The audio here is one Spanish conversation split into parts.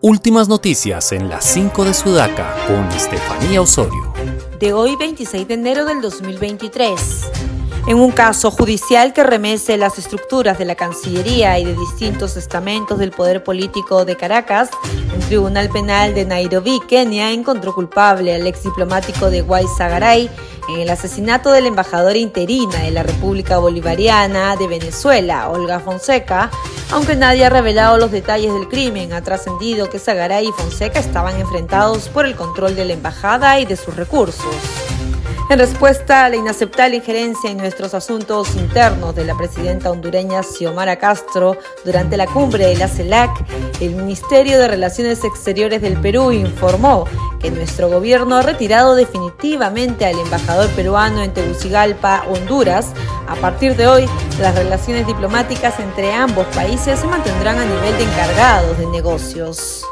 Últimas noticias en las 5 de Sudaca con Estefanía Osorio. De hoy 26 de enero del 2023. En un caso judicial que remece las estructuras de la Cancillería y de distintos estamentos del poder político de Caracas, tribunal penal de Nairobi, Kenia, encontró culpable al ex diplomático de Guaysagaray en el asesinato de la embajadora interina de la República Bolivariana de Venezuela, Olga Fonseca, aunque nadie ha revelado los detalles del crimen, ha trascendido que Sagaray y Fonseca estaban enfrentados por el control de la embajada y de sus recursos. En respuesta a la inaceptable injerencia en nuestros asuntos internos de la presidenta hondureña Xiomara Castro durante la cumbre de la CELAC, el Ministerio de Relaciones Exteriores del Perú informó que nuestro gobierno ha retirado definitivamente al embajador peruano en Tegucigalpa, Honduras. A partir de hoy, las relaciones diplomáticas entre ambos países se mantendrán a nivel de encargados de negocios.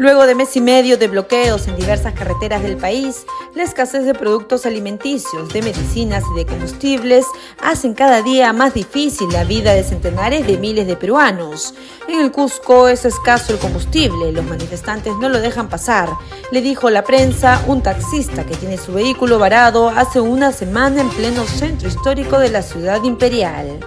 Luego de mes y medio de bloqueos en diversas carreteras del país, la escasez de productos alimenticios, de medicinas y de combustibles hacen cada día más difícil la vida de centenares de miles de peruanos. En el Cusco es escaso el combustible, los manifestantes no lo dejan pasar, le dijo la prensa un taxista que tiene su vehículo varado hace una semana en pleno centro histórico de la ciudad imperial.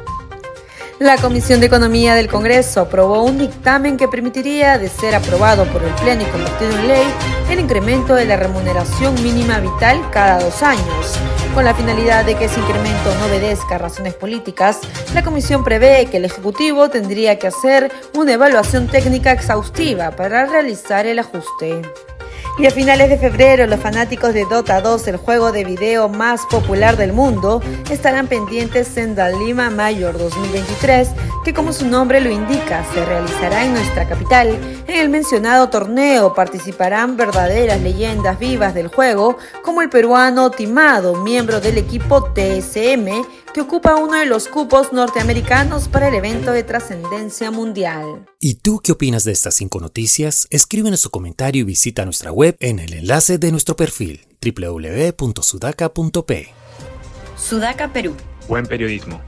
La Comisión de Economía del Congreso aprobó un dictamen que permitiría, de ser aprobado por el Pleno y convertido en ley, el incremento de la remuneración mínima vital cada dos años. Con la finalidad de que ese incremento no obedezca a razones políticas, la Comisión prevé que el Ejecutivo tendría que hacer una evaluación técnica exhaustiva para realizar el ajuste. Y a finales de febrero, los fanáticos de Dota 2, el juego de video más popular del mundo, estarán pendientes en Dalima Mayor 2023, que como su nombre lo indica, se realizará en nuestra capital. En el mencionado torneo participarán verdaderas leyendas vivas del juego, como el peruano Timado, miembro del equipo TSM, que ocupa uno de los cupos norteamericanos para el evento de trascendencia mundial. ¿Y tú qué opinas de estas cinco noticias? Escríbenos su comentario y visita nuestra web en el enlace de nuestro perfil www.sudaca.p. Sudaca Perú. Buen periodismo.